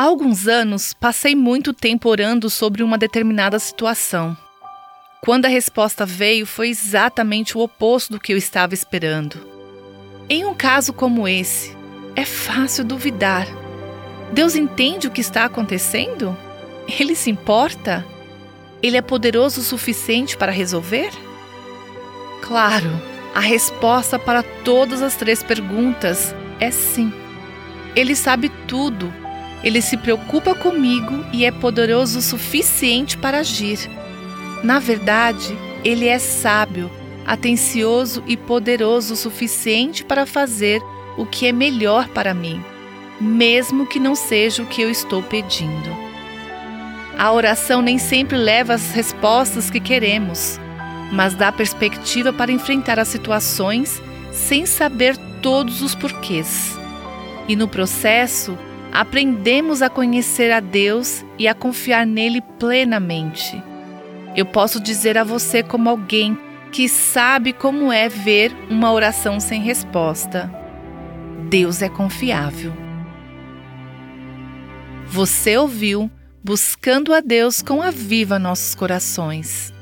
Há alguns anos, passei muito tempo orando sobre uma determinada situação. Quando a resposta veio, foi exatamente o oposto do que eu estava esperando. Em um caso como esse, é fácil duvidar. Deus entende o que está acontecendo? Ele se importa? Ele é poderoso o suficiente para resolver? Claro, a resposta para todas as três perguntas é sim. Ele sabe tudo. Ele se preocupa comigo e é poderoso o suficiente para agir. Na verdade, ele é sábio, atencioso e poderoso o suficiente para fazer o que é melhor para mim, mesmo que não seja o que eu estou pedindo. A oração nem sempre leva às respostas que queremos, mas dá perspectiva para enfrentar as situações sem saber todos os porquês. E no processo, aprendemos a conhecer a Deus e a confiar nele plenamente. Eu posso dizer a você, como alguém que sabe como é ver uma oração sem resposta: Deus é confiável. Você ouviu Buscando a Deus com a Viva Nossos Corações.